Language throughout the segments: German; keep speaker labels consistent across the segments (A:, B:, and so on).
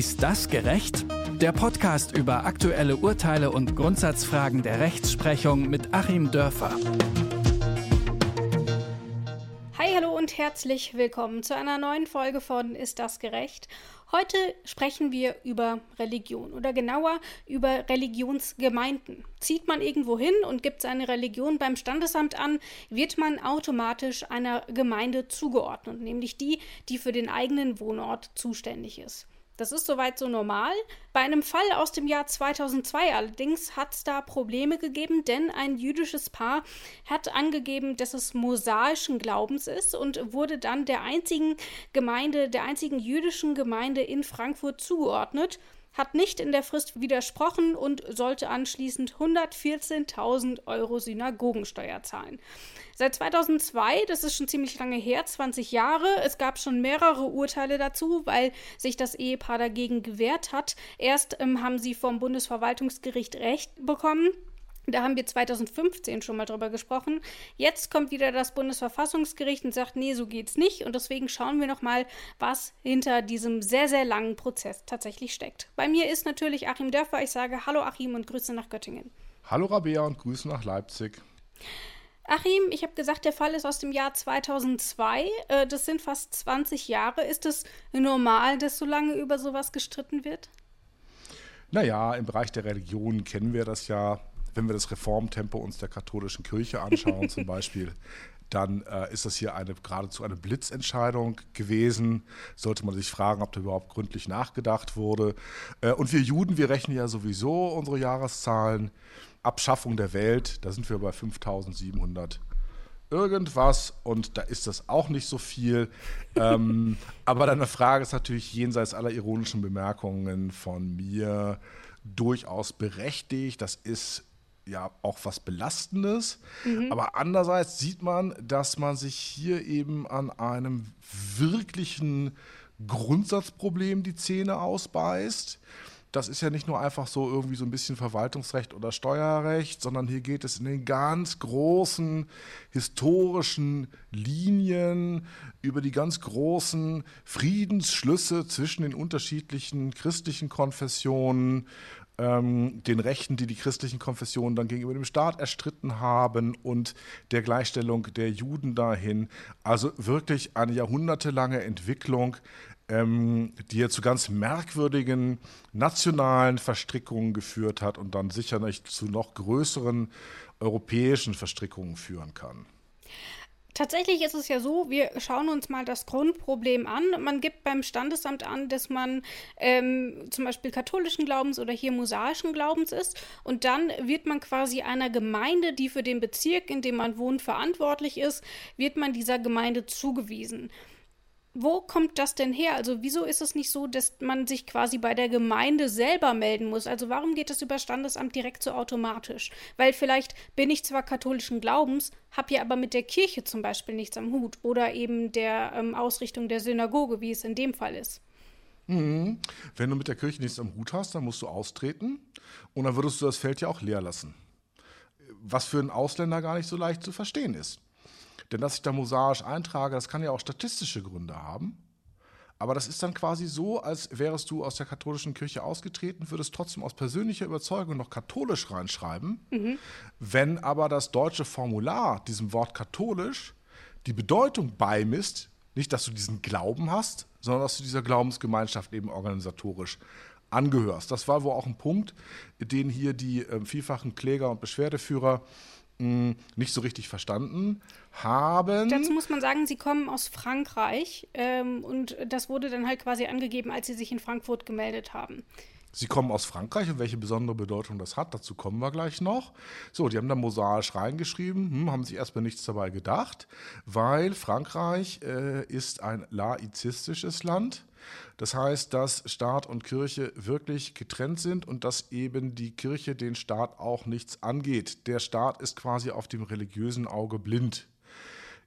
A: Ist das gerecht? Der Podcast über aktuelle Urteile und Grundsatzfragen der Rechtsprechung mit Achim Dörfer.
B: Hi, hallo und herzlich willkommen zu einer neuen Folge von Ist das gerecht? Heute sprechen wir über Religion oder genauer über Religionsgemeinden. Zieht man irgendwo hin und gibt seine Religion beim Standesamt an, wird man automatisch einer Gemeinde zugeordnet, nämlich die, die für den eigenen Wohnort zuständig ist. Das ist soweit so normal. Bei einem Fall aus dem Jahr 2002 allerdings hat es da Probleme gegeben, denn ein jüdisches Paar hat angegeben, dass es mosaischen Glaubens ist und wurde dann der einzigen Gemeinde, der einzigen jüdischen Gemeinde in Frankfurt zugeordnet hat nicht in der Frist widersprochen und sollte anschließend 114.000 Euro Synagogensteuer zahlen. Seit 2002, das ist schon ziemlich lange her, 20 Jahre, es gab schon mehrere Urteile dazu, weil sich das Ehepaar dagegen gewehrt hat. Erst ähm, haben sie vom Bundesverwaltungsgericht Recht bekommen. Da haben wir 2015 schon mal drüber gesprochen. Jetzt kommt wieder das Bundesverfassungsgericht und sagt, nee, so geht's nicht. Und deswegen schauen wir noch mal, was hinter diesem sehr, sehr langen Prozess tatsächlich steckt. Bei mir ist natürlich Achim Dörfer. Ich sage Hallo Achim und Grüße nach Göttingen.
C: Hallo Rabea und Grüße nach Leipzig.
B: Achim, ich habe gesagt, der Fall ist aus dem Jahr 2002. Äh, das sind fast 20 Jahre. Ist es normal, dass so lange über sowas gestritten wird?
C: Naja, im Bereich der Religion kennen wir das ja wenn wir das Reformtempo uns der katholischen Kirche anschauen, zum Beispiel, dann äh, ist das hier eine geradezu eine Blitzentscheidung gewesen. Sollte man sich fragen, ob da überhaupt gründlich nachgedacht wurde. Äh, und wir Juden, wir rechnen ja sowieso unsere Jahreszahlen. Abschaffung der Welt, da sind wir bei 5700 irgendwas und da ist das auch nicht so viel. ähm, aber deine Frage ist natürlich jenseits aller ironischen Bemerkungen von mir durchaus berechtigt. Das ist ja auch was Belastendes. Mhm. Aber andererseits sieht man, dass man sich hier eben an einem wirklichen Grundsatzproblem die Zähne ausbeißt. Das ist ja nicht nur einfach so irgendwie so ein bisschen Verwaltungsrecht oder Steuerrecht, sondern hier geht es in den ganz großen historischen Linien über die ganz großen Friedensschlüsse zwischen den unterschiedlichen christlichen Konfessionen ähm, den Rechten, die die christlichen Konfessionen dann gegenüber dem Staat erstritten haben und der Gleichstellung der Juden dahin. Also wirklich eine jahrhundertelange Entwicklung, ähm, die ja zu ganz merkwürdigen nationalen Verstrickungen geführt hat und dann sicher nicht zu noch größeren europäischen Verstrickungen führen kann.
B: Tatsächlich ist es ja so, wir schauen uns mal das Grundproblem an. Man gibt beim Standesamt an, dass man ähm, zum Beispiel katholischen Glaubens oder hier mosaischen Glaubens ist. Und dann wird man quasi einer Gemeinde, die für den Bezirk, in dem man wohnt, verantwortlich ist, wird man dieser Gemeinde zugewiesen wo kommt das denn her? Also wieso ist es nicht so, dass man sich quasi bei der Gemeinde selber melden muss? Also warum geht das über Standesamt direkt so automatisch? Weil vielleicht bin ich zwar katholischen Glaubens, habe ja aber mit der Kirche zum Beispiel nichts am Hut oder eben der ähm, Ausrichtung der Synagoge, wie es in dem Fall ist.
C: Mhm. Wenn du mit der Kirche nichts am Hut hast, dann musst du austreten und dann würdest du das Feld ja auch leer lassen. Was für einen Ausländer gar nicht so leicht zu verstehen ist. Denn dass ich da mosaisch eintrage, das kann ja auch statistische Gründe haben. Aber das ist dann quasi so, als wärest du aus der katholischen Kirche ausgetreten, würdest trotzdem aus persönlicher Überzeugung noch katholisch reinschreiben. Mhm. Wenn aber das deutsche Formular diesem Wort katholisch die Bedeutung beimisst, nicht, dass du diesen Glauben hast, sondern dass du dieser Glaubensgemeinschaft eben organisatorisch angehörst. Das war wohl auch ein Punkt, den hier die äh, vielfachen Kläger und Beschwerdeführer nicht so richtig verstanden haben.
B: Dazu muss man sagen, sie kommen aus Frankreich ähm, und das wurde dann halt quasi angegeben, als sie sich in Frankfurt gemeldet haben.
C: Sie kommen aus Frankreich und welche besondere Bedeutung das hat, dazu kommen wir gleich noch. So, die haben da mosaisch reingeschrieben, hm, haben sich erstmal nichts dabei gedacht, weil Frankreich äh, ist ein laizistisches Land. Das heißt, dass Staat und Kirche wirklich getrennt sind und dass eben die Kirche den Staat auch nichts angeht. Der Staat ist quasi auf dem religiösen Auge blind.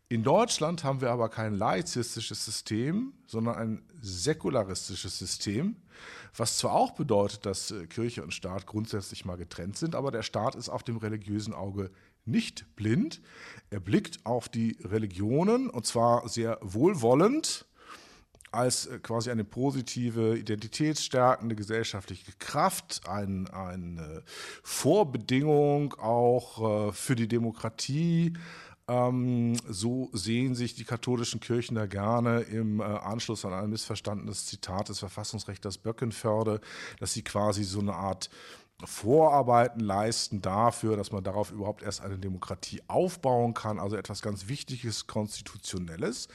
C: In Deutschland haben wir aber kein laizistisches System, sondern ein säkularistisches System, was zwar auch bedeutet, dass äh, Kirche und Staat grundsätzlich mal getrennt sind, aber der Staat ist auf dem religiösen Auge nicht blind. Er blickt auf die Religionen und zwar sehr wohlwollend als äh, quasi eine positive, identitätsstärkende gesellschaftliche Kraft, ein, eine Vorbedingung auch äh, für die Demokratie. Ähm, so sehen sich die katholischen Kirchen da gerne im äh, Anschluss an ein missverstandenes Zitat des Verfassungsrechters Böckenförde, dass sie quasi so eine Art Vorarbeiten leisten dafür, dass man darauf überhaupt erst eine Demokratie aufbauen kann, also etwas ganz Wichtiges, Konstitutionelles.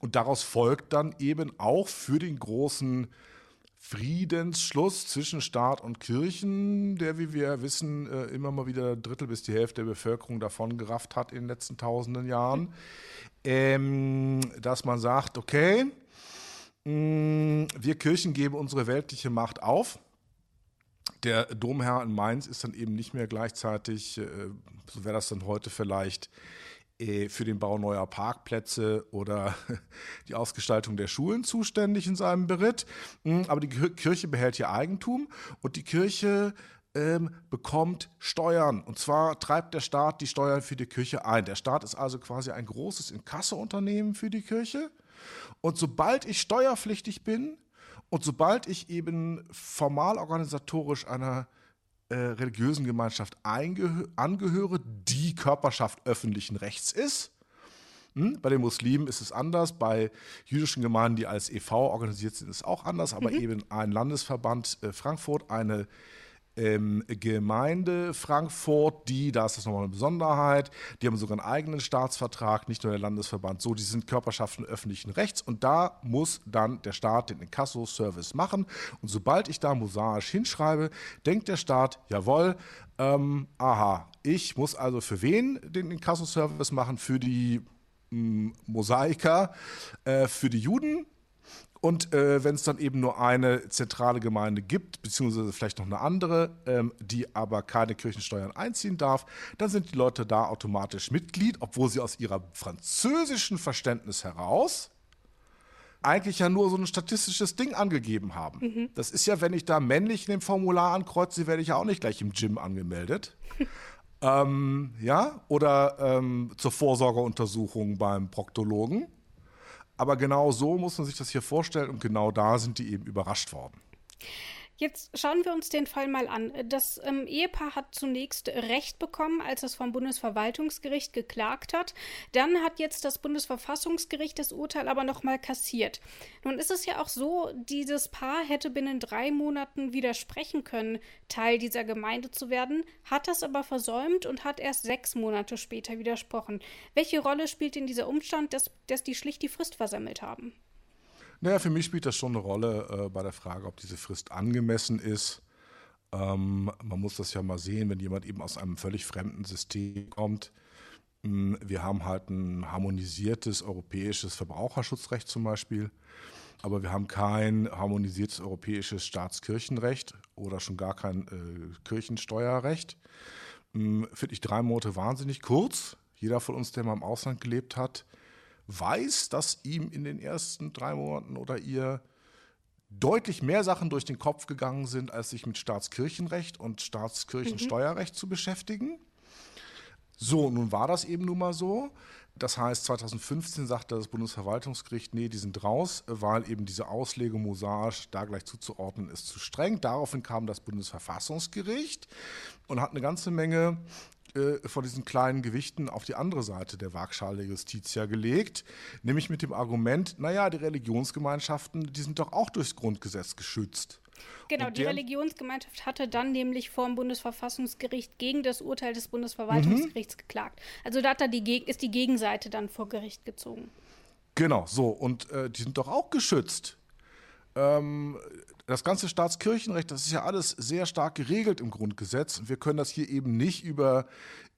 C: Und daraus folgt dann eben auch für den großen Friedensschluss zwischen Staat und Kirchen, der, wie wir wissen, äh, immer mal wieder Drittel bis die Hälfte der Bevölkerung davon gerafft hat in den letzten tausenden Jahren, ähm, dass man sagt, okay, mm, wir Kirchen geben unsere weltliche Macht auf. Der Domherr in Mainz ist dann eben nicht mehr gleichzeitig, äh, so wäre das dann heute vielleicht, für den Bau neuer Parkplätze oder die Ausgestaltung der Schulen zuständig in seinem Beritt. Hm, aber die Kirche behält ihr Eigentum und die Kirche ähm, bekommt Steuern. Und zwar treibt der Staat die Steuern für die Kirche ein. Der Staat ist also quasi ein großes Inkasseunternehmen für die Kirche. Und sobald ich steuerpflichtig bin und sobald ich eben formal organisatorisch einer äh, religiösen Gemeinschaft angehöre, die Körperschaft öffentlichen Rechts ist. Hm? Bei den Muslimen ist es anders, bei jüdischen Gemeinden, die als e.V. organisiert sind, ist es auch anders, aber mhm. eben ein Landesverband äh, Frankfurt, eine ähm, Gemeinde Frankfurt, die, da ist das nochmal eine Besonderheit, die haben sogar einen eigenen Staatsvertrag, nicht nur der Landesverband, so, die sind Körperschaften öffentlichen Rechts und da muss dann der Staat den Inkasso-Service machen. Und sobald ich da mosaisch hinschreibe, denkt der Staat, jawohl, ähm, aha, ich muss also für wen den Inkasso-Service machen? Für die mm, Mosaiker, äh, für die Juden, und äh, wenn es dann eben nur eine zentrale Gemeinde gibt, beziehungsweise vielleicht noch eine andere, ähm, die aber keine Kirchensteuern einziehen darf, dann sind die Leute da automatisch Mitglied, obwohl sie aus ihrer französischen Verständnis heraus eigentlich ja nur so ein statistisches Ding angegeben haben. Mhm. Das ist ja, wenn ich da männlich in dem Formular ankreuze, werde ich ja auch nicht gleich im Gym angemeldet. ähm, ja, oder ähm, zur Vorsorgeuntersuchung beim Proktologen. Aber genau so muss man sich das hier vorstellen und genau da sind die eben überrascht worden.
B: Jetzt schauen wir uns den Fall mal an. Das ähm, Ehepaar hat zunächst Recht bekommen, als es vom Bundesverwaltungsgericht geklagt hat. Dann hat jetzt das Bundesverfassungsgericht das Urteil aber nochmal kassiert. Nun ist es ja auch so, dieses Paar hätte binnen drei Monaten widersprechen können, Teil dieser Gemeinde zu werden, hat das aber versäumt und hat erst sechs Monate später widersprochen. Welche Rolle spielt in dieser Umstand, dass, dass die schlicht die Frist versammelt haben?
C: Naja, für mich spielt das schon eine Rolle äh, bei der Frage, ob diese Frist angemessen ist. Ähm, man muss das ja mal sehen, wenn jemand eben aus einem völlig fremden System kommt. Ähm, wir haben halt ein harmonisiertes europäisches Verbraucherschutzrecht zum Beispiel, aber wir haben kein harmonisiertes europäisches Staatskirchenrecht oder schon gar kein äh, Kirchensteuerrecht. Ähm, Finde ich drei Monate wahnsinnig kurz. Jeder von uns, der mal im Ausland gelebt hat, weiß, dass ihm in den ersten drei Monaten oder ihr deutlich mehr Sachen durch den Kopf gegangen sind, als sich mit Staatskirchenrecht und Staatskirchensteuerrecht mhm. zu beschäftigen. So, nun war das eben nun mal so. Das heißt, 2015 sagte das Bundesverwaltungsgericht, nee, die sind raus, weil eben diese Auslegung mosaisch da gleich zuzuordnen ist zu streng. Daraufhin kam das Bundesverfassungsgericht und hat eine ganze Menge äh, von diesen kleinen Gewichten auf die andere Seite der Waagschale der Justitia gelegt, nämlich mit dem Argument, naja, die Religionsgemeinschaften, die sind doch auch durchs Grundgesetz geschützt.
B: Genau, die Religionsgemeinschaft hatte dann nämlich vor dem Bundesverfassungsgericht gegen das Urteil des Bundesverwaltungsgerichts mhm. geklagt. Also da die, ist die Gegenseite dann vor Gericht gezogen.
C: Genau, so. Und äh, die sind doch auch geschützt. Ähm, das ganze Staatskirchenrecht, das ist ja alles sehr stark geregelt im Grundgesetz. Und wir können das hier eben nicht über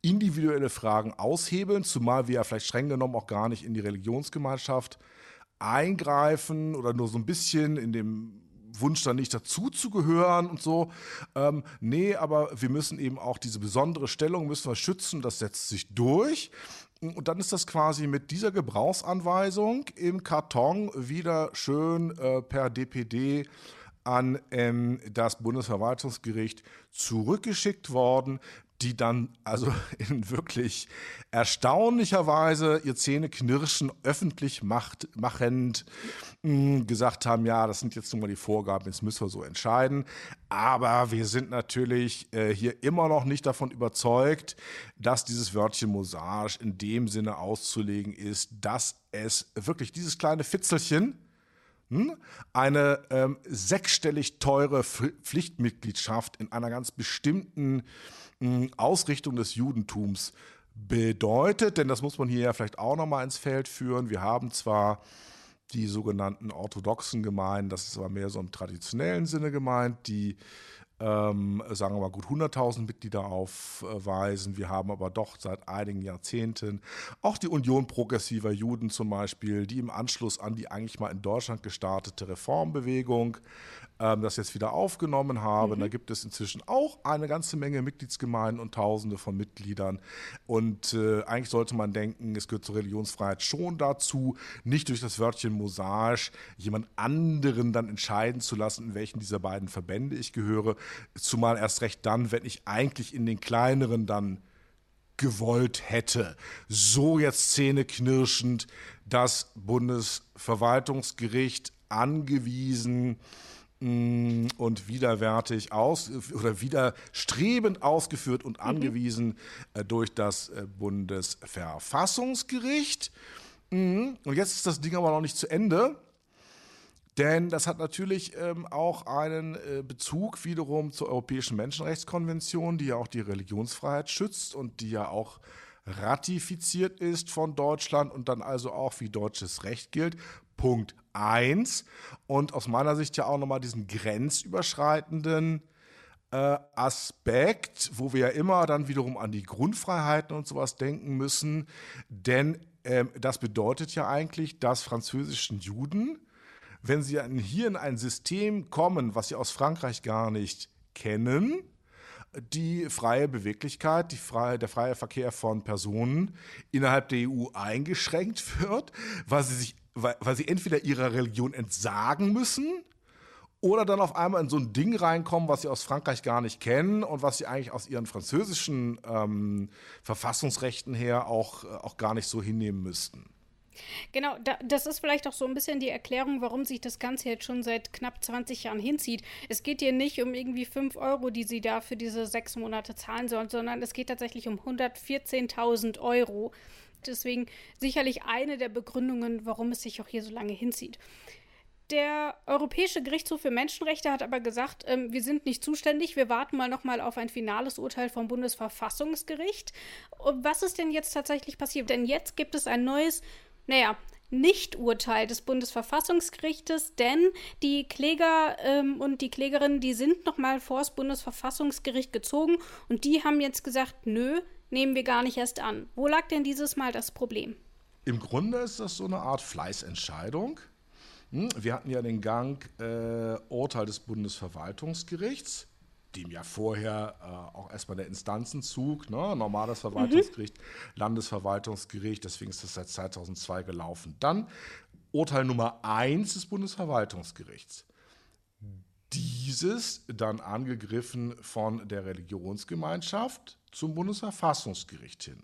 C: individuelle Fragen aushebeln, zumal wir ja vielleicht streng genommen auch gar nicht in die Religionsgemeinschaft eingreifen oder nur so ein bisschen in dem Wunsch dann nicht dazu zu gehören und so. Ähm, nee, aber wir müssen eben auch diese besondere Stellung müssen wir schützen, das setzt sich durch. Und dann ist das quasi mit dieser Gebrauchsanweisung im Karton wieder schön äh, per DPD an ähm, das Bundesverwaltungsgericht zurückgeschickt worden. die dann also in wirklich erstaunlicher Weise ihr Zähneknirschen öffentlich macht, machend hm, gesagt haben, ja, das sind jetzt nun mal die Vorgaben, jetzt müssen wir so entscheiden. Aber wir sind natürlich äh, hier immer noch nicht davon überzeugt, dass dieses Wörtchen Mosage in dem Sinne auszulegen ist, dass es wirklich dieses kleine Fitzelchen, eine ähm, sechsstellig teure Pflichtmitgliedschaft in einer ganz bestimmten Ausrichtung des Judentums bedeutet, denn das muss man hier ja vielleicht auch nochmal ins Feld führen. Wir haben zwar die sogenannten orthodoxen Gemeinden, das ist aber mehr so im traditionellen Sinne gemeint, die ähm, sagen wir mal gut 100.000 Mitglieder aufweisen. Wir haben aber doch seit einigen Jahrzehnten auch die Union progressiver Juden zum Beispiel, die im Anschluss an die eigentlich mal in Deutschland gestartete Reformbewegung ähm, das jetzt wieder aufgenommen haben. Mhm. Da gibt es inzwischen auch eine ganze Menge Mitgliedsgemeinden und Tausende von Mitgliedern. Und äh, eigentlich sollte man denken, es gehört zur Religionsfreiheit schon dazu, nicht durch das Wörtchen Mosaisch jemand anderen dann entscheiden zu lassen, in welchen dieser beiden Verbände ich gehöre. Zumal erst recht dann, wenn ich eigentlich in den kleineren dann gewollt hätte. So jetzt zähneknirschend das Bundesverwaltungsgericht angewiesen, und widerwärtig aus oder widerstrebend ausgeführt und mhm. angewiesen mhm. durch das äh, Bundesverfassungsgericht. Mm, und jetzt ist das Ding aber noch nicht zu Ende. Denn das hat natürlich ähm, auch einen äh, Bezug wiederum zur Europäischen Menschenrechtskonvention, die ja auch die Religionsfreiheit schützt und die ja auch ratifiziert ist von Deutschland und dann also auch wie deutsches Recht gilt. Punkt 1. Und aus meiner Sicht ja auch nochmal diesen grenzüberschreitenden äh, Aspekt, wo wir ja immer dann wiederum an die Grundfreiheiten und sowas denken müssen. Denn ähm, das bedeutet ja eigentlich, dass französischen Juden wenn sie hier in ein System kommen, was sie aus Frankreich gar nicht kennen, die freie Beweglichkeit, die freie, der freie Verkehr von Personen innerhalb der EU eingeschränkt wird, weil sie sich, weil, weil sie entweder ihrer Religion entsagen müssen oder dann auf einmal in so ein Ding reinkommen, was sie aus Frankreich gar nicht kennen und was sie eigentlich aus ihren französischen ähm, Verfassungsrechten her auch, auch gar nicht so hinnehmen müssten.
B: Genau, da, das ist vielleicht auch so ein bisschen die Erklärung, warum sich das Ganze jetzt schon seit knapp 20 Jahren hinzieht. Es geht hier nicht um irgendwie 5 Euro, die sie da für diese sechs Monate zahlen sollen, sondern es geht tatsächlich um 114.000 Euro. Deswegen sicherlich eine der Begründungen, warum es sich auch hier so lange hinzieht. Der Europäische Gerichtshof für Menschenrechte hat aber gesagt, ähm, wir sind nicht zuständig, wir warten mal noch mal auf ein finales Urteil vom Bundesverfassungsgericht. Was ist denn jetzt tatsächlich passiert? Denn jetzt gibt es ein neues naja, Nicht-Urteil des Bundesverfassungsgerichtes, denn die Kläger ähm, und die Klägerinnen, die sind nochmal vor das Bundesverfassungsgericht gezogen und die haben jetzt gesagt, nö, nehmen wir gar nicht erst an. Wo lag denn dieses Mal das Problem?
C: Im Grunde ist das so eine Art Fleißentscheidung. Hm, wir hatten ja den Gang äh, Urteil des Bundesverwaltungsgerichts dem ja vorher äh, auch erstmal der Instanzenzug, ne? normales Verwaltungsgericht, mhm. Landesverwaltungsgericht, deswegen ist das seit 2002 gelaufen. Dann Urteil Nummer 1 des Bundesverwaltungsgerichts. Dieses dann angegriffen von der Religionsgemeinschaft zum Bundesverfassungsgericht hin.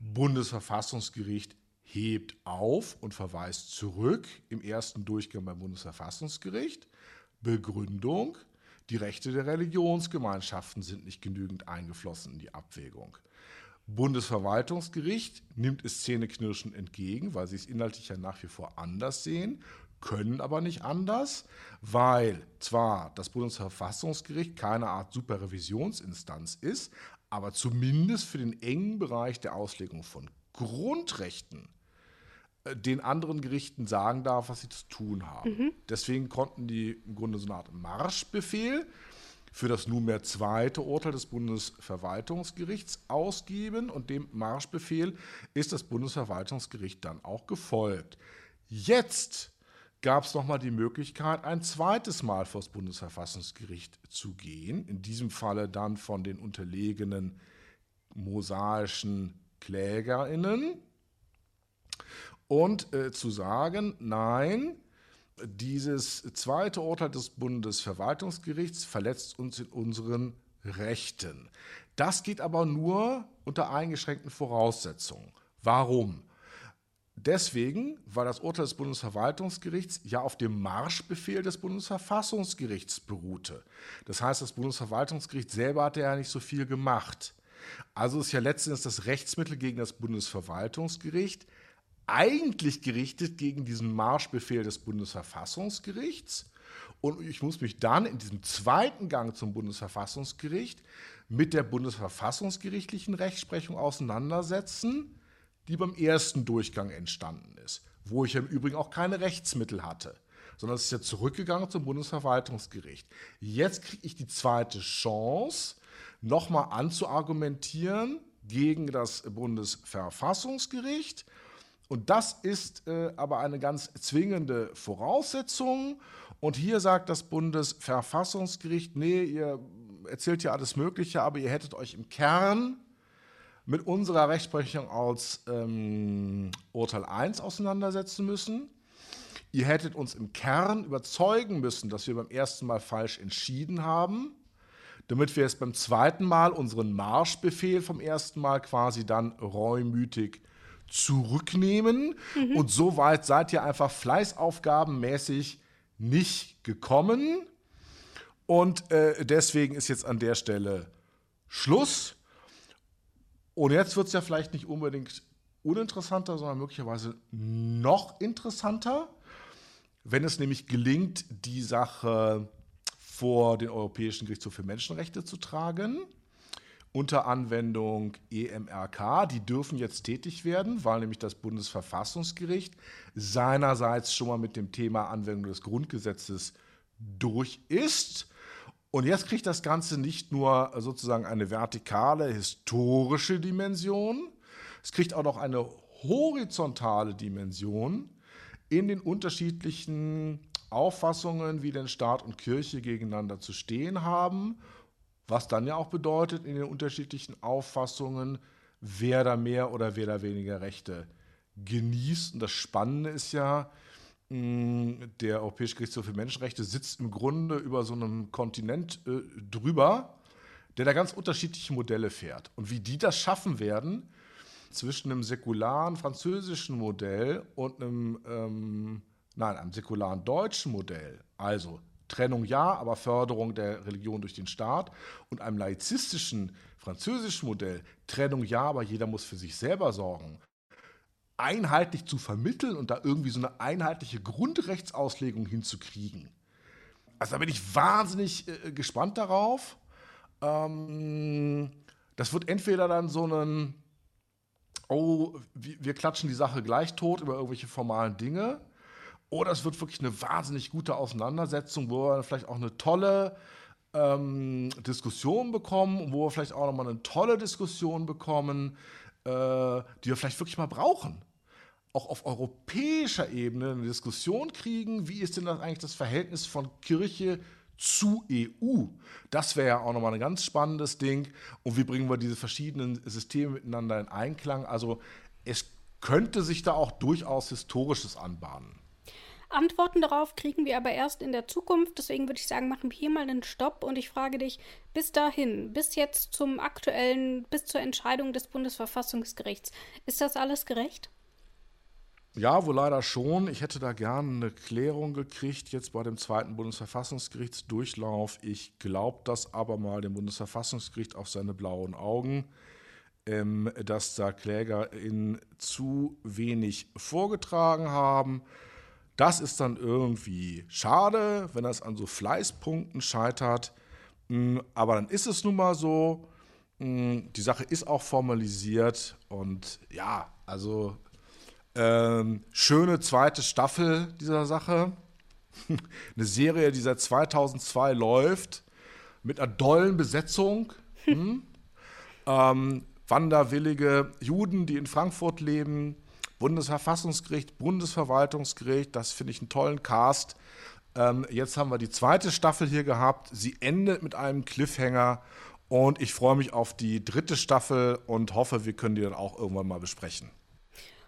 C: Bundesverfassungsgericht hebt auf und verweist zurück im ersten Durchgang beim Bundesverfassungsgericht. Begründung, die Rechte der Religionsgemeinschaften sind nicht genügend eingeflossen in die Abwägung. Bundesverwaltungsgericht nimmt es zähneknirschen entgegen, weil sie es inhaltlich ja nach wie vor anders sehen, können aber nicht anders, weil zwar das Bundesverfassungsgericht keine Art Superrevisionsinstanz ist, aber zumindest für den engen Bereich der Auslegung von Grundrechten den anderen Gerichten sagen darf, was sie zu tun haben. Mhm. Deswegen konnten die im Grunde so eine Art Marschbefehl für das nunmehr zweite Urteil des Bundesverwaltungsgerichts ausgeben und dem Marschbefehl ist das Bundesverwaltungsgericht dann auch gefolgt. Jetzt gab es nochmal die Möglichkeit, ein zweites Mal vor das Bundesverfassungsgericht zu gehen, in diesem Falle dann von den unterlegenen mosaischen KlägerInnen und äh, zu sagen, nein, dieses zweite Urteil des Bundesverwaltungsgerichts verletzt uns in unseren Rechten. Das geht aber nur unter eingeschränkten Voraussetzungen. Warum? Deswegen, weil das Urteil des Bundesverwaltungsgerichts ja auf dem Marschbefehl des Bundesverfassungsgerichts beruhte. Das heißt, das Bundesverwaltungsgericht selber hatte ja nicht so viel gemacht. Also ist ja letztendlich das Rechtsmittel gegen das Bundesverwaltungsgericht eigentlich gerichtet gegen diesen Marschbefehl des Bundesverfassungsgerichts. Und ich muss mich dann in diesem zweiten Gang zum Bundesverfassungsgericht mit der bundesverfassungsgerichtlichen Rechtsprechung auseinandersetzen, die beim ersten Durchgang entstanden ist, wo ich im Übrigen auch keine Rechtsmittel hatte, sondern es ist ja zurückgegangen zum Bundesverwaltungsgericht. Jetzt kriege ich die zweite Chance, nochmal anzuargumentieren gegen das Bundesverfassungsgericht. Und das ist äh, aber eine ganz zwingende Voraussetzung. Und hier sagt das Bundesverfassungsgericht, nee, ihr erzählt ja alles Mögliche, aber ihr hättet euch im Kern mit unserer Rechtsprechung aus ähm, Urteil 1 auseinandersetzen müssen. Ihr hättet uns im Kern überzeugen müssen, dass wir beim ersten Mal falsch entschieden haben, damit wir es beim zweiten Mal unseren Marschbefehl vom ersten Mal quasi dann reumütig zurücknehmen. Mhm. Und so weit seid ihr einfach fleißaufgabenmäßig nicht gekommen. Und äh, deswegen ist jetzt an der Stelle Schluss. Und jetzt wird es ja vielleicht nicht unbedingt uninteressanter, sondern möglicherweise noch interessanter, wenn es nämlich gelingt, die Sache vor den Europäischen Gerichtshof für Menschenrechte zu tragen, unter Anwendung EMRK. Die dürfen jetzt tätig werden, weil nämlich das Bundesverfassungsgericht seinerseits schon mal mit dem Thema Anwendung des Grundgesetzes durch ist. Und jetzt kriegt das Ganze nicht nur sozusagen eine vertikale, historische Dimension, es kriegt auch noch eine horizontale Dimension in den unterschiedlichen Auffassungen, wie denn Staat und Kirche gegeneinander zu stehen haben, was dann ja auch bedeutet, in den unterschiedlichen Auffassungen, wer da mehr oder wer da weniger Rechte genießt. Und das Spannende ist ja, der Europäische Gerichtshof für Menschenrechte sitzt im Grunde über so einem Kontinent äh, drüber, der da ganz unterschiedliche Modelle fährt. Und wie die das schaffen werden, zwischen einem säkularen französischen Modell und einem, ähm, nein, einem säkularen deutschen Modell, also Trennung ja, aber Förderung der Religion durch den Staat, und einem laizistischen französischen Modell, Trennung ja, aber jeder muss für sich selber sorgen, einheitlich zu vermitteln und da irgendwie so eine einheitliche Grundrechtsauslegung hinzukriegen. Also da bin ich wahnsinnig äh, gespannt darauf. Ähm, das wird entweder dann so ein, oh, wir klatschen die Sache gleich tot über irgendwelche formalen Dinge, oder es wird wirklich eine wahnsinnig gute Auseinandersetzung, wo wir vielleicht auch eine tolle ähm, Diskussion bekommen, wo wir vielleicht auch nochmal eine tolle Diskussion bekommen, äh, die wir vielleicht wirklich mal brauchen. Auch auf europäischer Ebene eine Diskussion kriegen, wie ist denn das eigentlich das Verhältnis von Kirche zu EU? Das wäre ja auch nochmal ein ganz spannendes Ding. Und wie bringen wir diese verschiedenen Systeme miteinander in Einklang? Also es könnte sich da auch durchaus Historisches anbahnen.
B: Antworten darauf kriegen wir aber erst in der Zukunft. Deswegen würde ich sagen, machen wir hier mal einen Stopp und ich frage dich, bis dahin, bis jetzt zum aktuellen, bis zur Entscheidung des Bundesverfassungsgerichts, ist das alles gerecht?
C: Ja, wohl leider schon. Ich hätte da gerne eine Klärung gekriegt, jetzt bei dem zweiten Bundesverfassungsgerichtsdurchlauf. Ich glaube das aber mal dem Bundesverfassungsgericht auf seine blauen Augen, ähm, dass da KlägerInnen zu wenig vorgetragen haben. Das ist dann irgendwie schade, wenn das an so Fleißpunkten scheitert. Mm, aber dann ist es nun mal so. Mm, die Sache ist auch formalisiert und ja, also ähm, schöne zweite Staffel dieser Sache. Eine Serie, die seit 2002 läuft, mit einer dollen Besetzung. Hm? ähm, wanderwillige Juden, die in Frankfurt leben, Bundesverfassungsgericht, Bundesverwaltungsgericht, das finde ich einen tollen Cast. Ähm, jetzt haben wir die zweite Staffel hier gehabt. Sie endet mit einem Cliffhanger und ich freue mich auf die dritte Staffel und hoffe, wir können die dann auch irgendwann mal besprechen.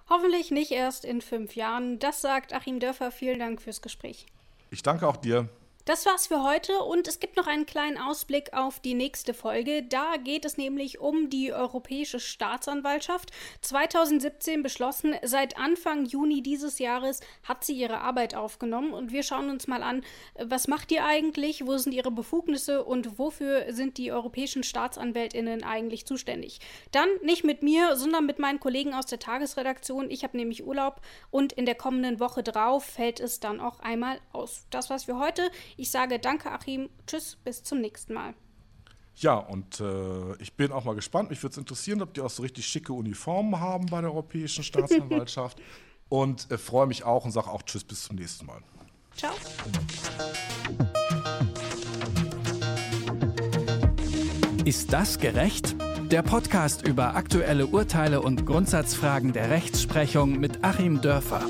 B: Hoffentlich nicht erst in fünf Jahren. Das sagt Achim Dörfer. Vielen Dank fürs Gespräch.
C: Ich danke auch dir.
B: Das war's für heute und es gibt noch einen kleinen Ausblick auf die nächste Folge. Da geht es nämlich um die Europäische Staatsanwaltschaft. 2017 beschlossen, seit Anfang Juni dieses Jahres hat sie ihre Arbeit aufgenommen und wir schauen uns mal an, was macht ihr eigentlich, wo sind ihre Befugnisse und wofür sind die europäischen Staatsanwältinnen eigentlich zuständig. Dann nicht mit mir, sondern mit meinen Kollegen aus der Tagesredaktion. Ich habe nämlich Urlaub und in der kommenden Woche drauf fällt es dann auch einmal aus. Das war's für heute. Ich sage danke, Achim. Tschüss, bis zum nächsten Mal.
C: Ja, und äh, ich bin auch mal gespannt. Mich würde es interessieren, ob die auch so richtig schicke Uniformen haben bei der Europäischen Staatsanwaltschaft. und äh, freue mich auch und sage auch Tschüss, bis zum nächsten Mal.
B: Ciao.
A: Ist das gerecht? Der Podcast über aktuelle Urteile und Grundsatzfragen der Rechtsprechung mit Achim Dörfer.